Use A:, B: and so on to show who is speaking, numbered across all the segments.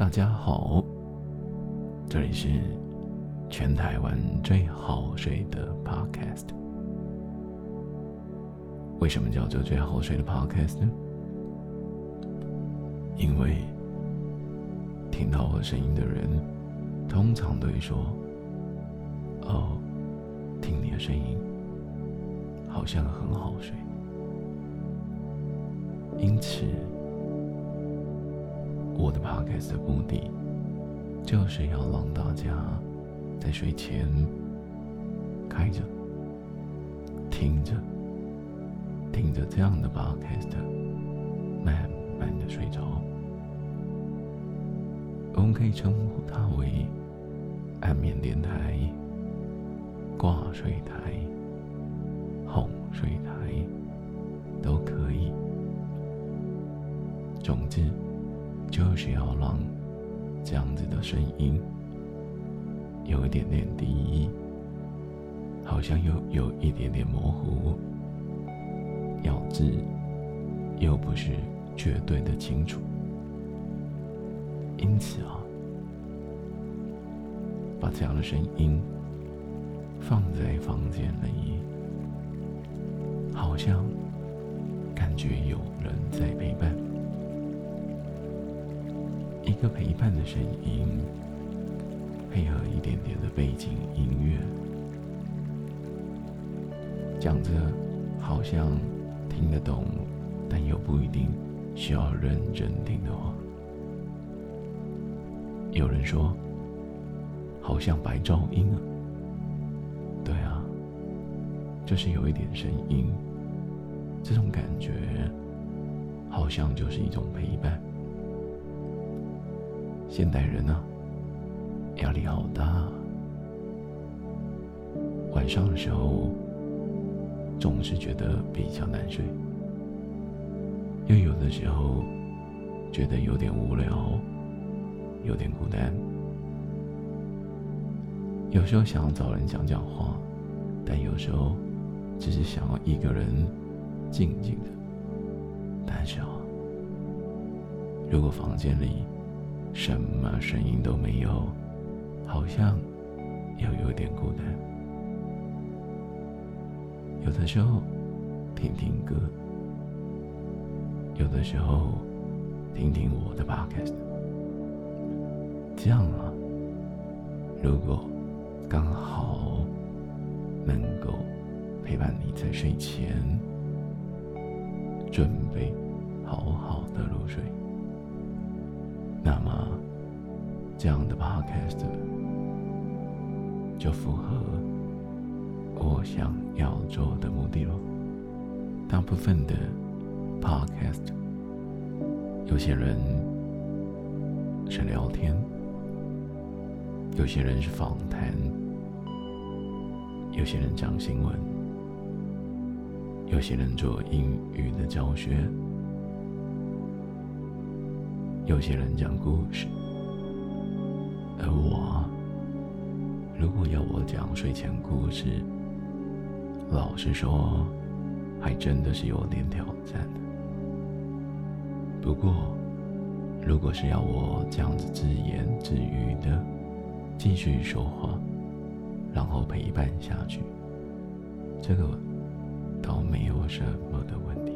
A: 大家好，这里是全台湾最好睡的 Podcast。为什么叫做最好睡的 Podcast 呢？因为听到我声音的人，通常都会说：“哦，听你的声音，好像很好睡。”因此。我的 podcast 的目的，就是要让大家在睡前开着、听着、听着这样的 podcast，慢慢的睡着。我们可以称呼它为安眠电台、挂睡台、哄睡台，都可以。总之。就是要让这样子的声音有一点点低，好像又有一点点模糊，咬字又不是绝对的清楚，因此啊，把这样的声音放在房间里，好像感觉有人在陪伴。一个陪伴的声音，配合一点点的背景音乐，讲着好像听得懂，但又不一定需要认真听的话。有人说，好像白噪音啊。对啊，就是有一点声音，这种感觉，好像就是一种陪伴。现代人啊，压力好大。晚上的时候，总是觉得比较难睡，又有的时候觉得有点无聊，有点孤单。有时候想要找人讲讲话，但有时候只是想要一个人静静的。但是啊，如果房间里……什么声音都没有，好像又有点孤单。有的时候听听歌，有的时候听听我的 podcast。这样啊，如果刚好能够陪伴你在睡前，准备好好的入睡。那么，这样的 podcast 就符合我想要做的目的了。大部分的 podcast，有些人是聊天，有些人是访谈，有些人讲新闻，有些人做英语的教学。有些人讲故事，而我，如果要我讲睡前故事，老实说，还真的是有点挑战的。不过，如果是要我这样子自言自语的继续说话，然后陪伴下去，这个倒没有什么的问题，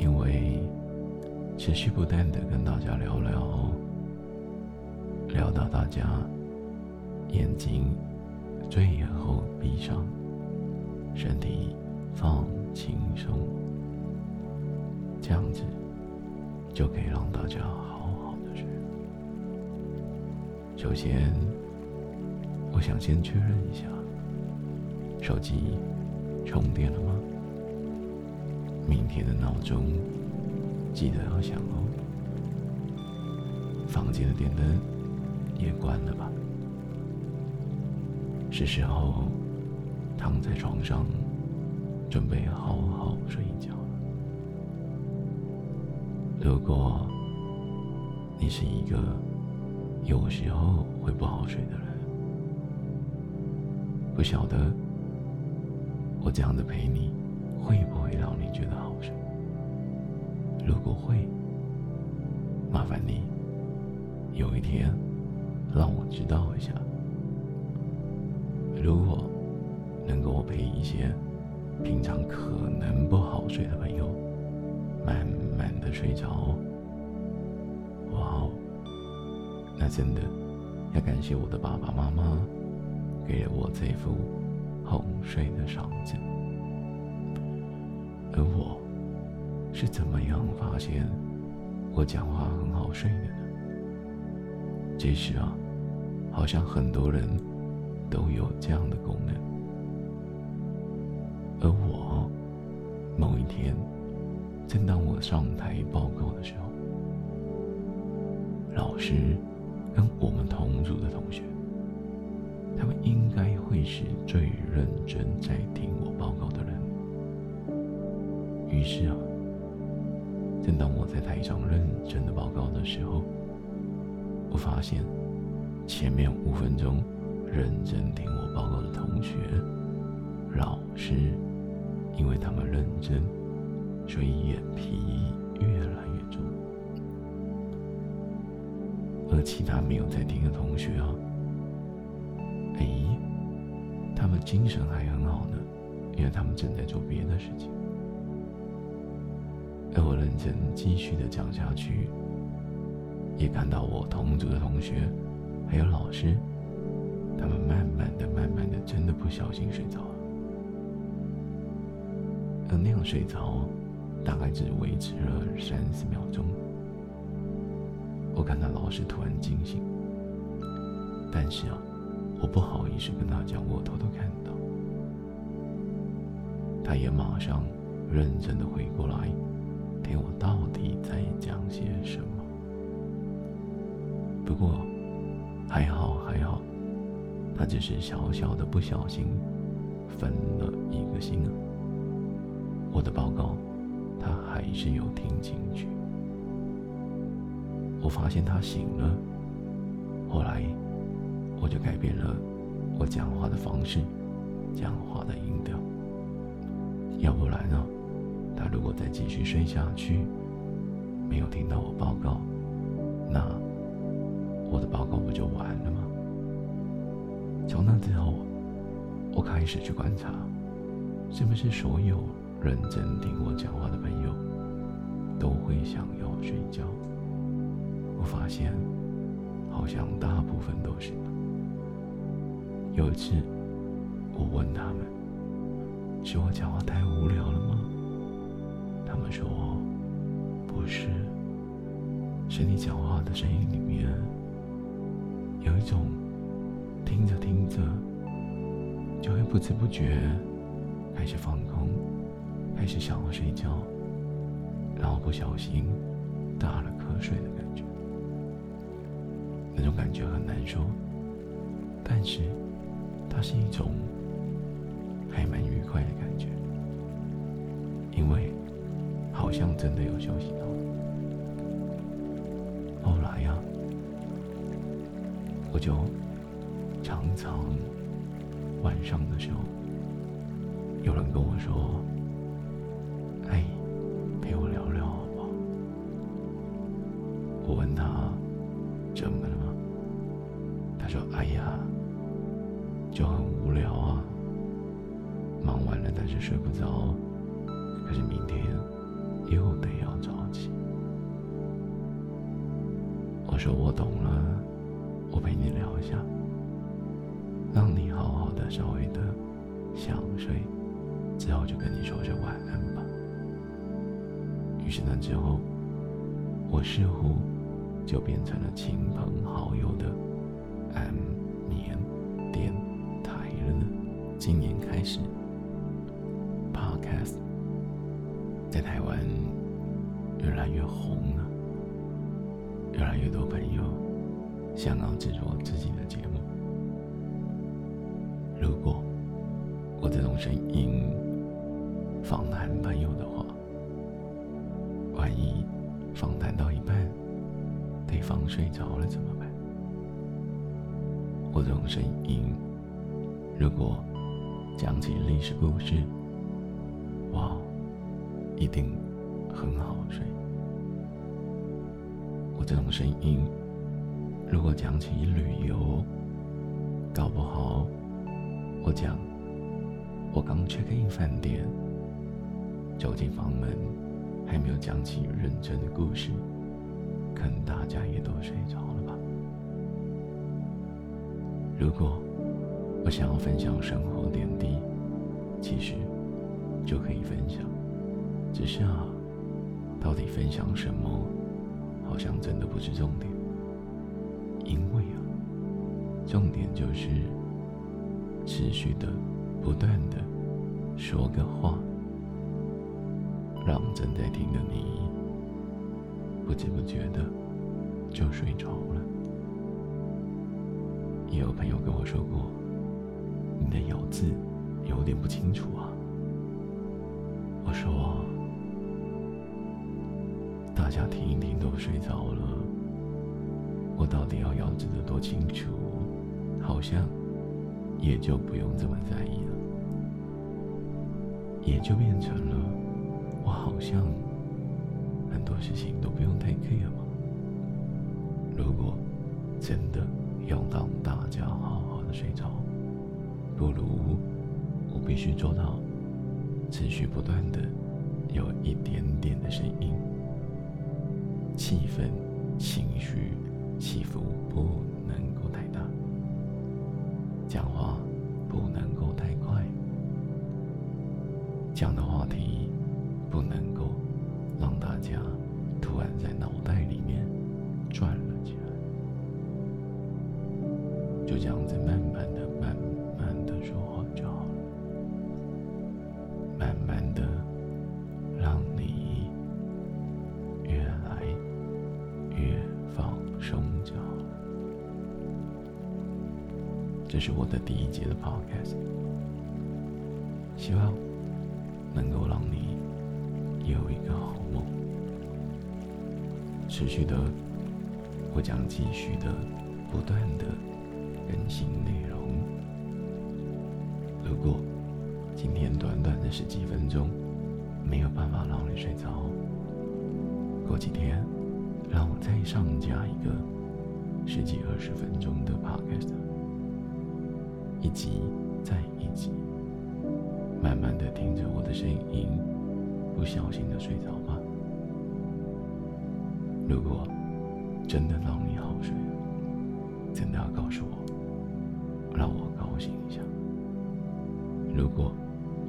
A: 因为。持续不断的跟大家聊聊，聊到大家眼睛最后闭上，身体放轻松，这样子就可以让大家好好的睡。首先，我想先确认一下，手机充电了吗？明天的闹钟。记得要响哦。房间的电灯也关了吧。是时候躺在床上，准备好好睡一觉了。如果你是一个有时候会不好睡的人，不晓得我这样的陪你，会不会让你觉得好睡？如果会，麻烦你有一天让我知道一下，如果能够陪一些平常可能不好睡的朋友慢慢的睡着，哇哦，那真的要感谢我的爸爸妈妈给了我这副哄睡的嗓子。而我是怎么样发现我讲话很好睡的呢？其实啊，好像很多人都有这样的功能。而我某一天，正当我上台报告的时候，老师跟我们同组的同学，他们应该会是最认真在听我报告的人。于是啊，正当我在台上认真的报告的时候，我发现前面五分钟认真听我报告的同学、老师，因为他们认真，所以眼皮越来越重；而其他没有在听的同学啊，哎，他们精神还很好呢，因为他们正在做别的事情。而我认真继续的讲下去，也看到我同组的同学，还有老师，他们慢慢的、慢慢的，真的不小心睡着了。而那样睡着，大概只维持了三十秒钟。我看到老师突然惊醒，但是啊，我不好意思跟他讲，我偷偷看到。他也马上认真的回过来。还好还好，他只是小小的不小心分了一个心啊。我的报告他还是有听进去。我发现他醒了，后来我就改变了我讲话的方式，讲话的音调，要不然呢？他如果再继续睡下去，没有听到我报告，那我的报告不就完了吗？从那之后，我开始去观察，是不是所有认真听我讲话的朋友都会想要睡觉？我发现，好像大部分都是。有一次，我问他们：“是我讲话太无聊了吗？”他们说：“不是，是你讲话的声音里面有一种听着听着就会不知不觉开始放空，开始想要睡觉，然后不小心打了瞌睡的感觉。那种感觉很难受，但是它是一种还蛮愉快的感觉，因为。”好像真的有休息到。后来呀，我就常常晚上的时候，有人跟我说：“哎，陪我聊聊好不好？”我问他怎么了吗？他说：“哎呀，就很无聊啊，忙完了但是睡不着，可是明天。”又得要早起。我说我懂了，我陪你聊一下，让你好好的稍微的想睡，之后就跟你说声晚安吧。于是那之后，我似乎就变成了亲朋好友的安眠电台了呢。今年开始，Podcast。在台湾越来越红了，越来越多朋友想要制作自己的节目。如果我这种声音访谈朋友的话，万一访谈到一半对方睡着了怎么办？我这种声音如果讲起历史故事，哇！一定很好睡。我这种声音，如果讲起旅游，搞不好我讲我刚 check in 饭店，走进房门，还没有讲起认真的故事，可能大家也都睡着了吧。如果我想要分享生活点滴，其实就可以分享，只是啊，到底分享什么？好像真的不是重点，因为啊，重点就是持续的、不断的说个话，让正在听的你不知不觉的就睡着了。也有朋友跟我说过，你的咬字有点不清楚啊。我说。大家听一听都睡着了，我到底要咬字的多清楚？好像也就不用这么在意了，也就变成了我好像很多事情都不用太 care 嘛。如果真的要让大家好好的睡着，不如我必须做到持续不断的有一点点的声音。气氛、情绪起伏不能够太大，讲话不能够太快，讲的话题不能够让大家突然在脑袋里面转了起来，就这样子慢慢的、这是我的第一节的 podcast，希望能够让你有一个好梦。持续的，我将继续的不断的更新内容。如果今天短短的十几分钟没有办法让你睡着，过几天让我再上架一个十几二十分钟的 podcast。一集再一集，慢慢的听着我的声音，不小心的睡着吧。如果真的让你好睡，真的要告诉我，让我高兴一下。如果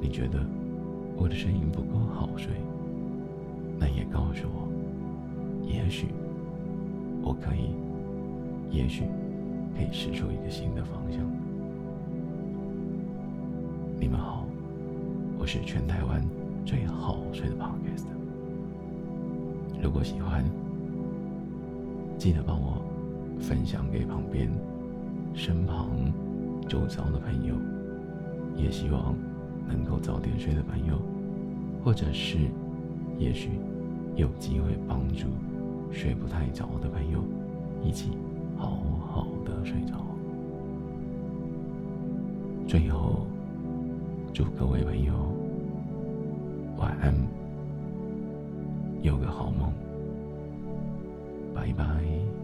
A: 你觉得我的声音不够好睡，那也告诉我，也许我可以，也许可以试出一个新的是全台湾最好睡的 podcast。如果喜欢，记得帮我分享给旁边、身旁、周遭的朋友。也希望能够早点睡的朋友，或者是也许有机会帮助睡不太着的朋友，一起好好的睡着。最后。祝各位朋友晚安，有个好梦，拜拜。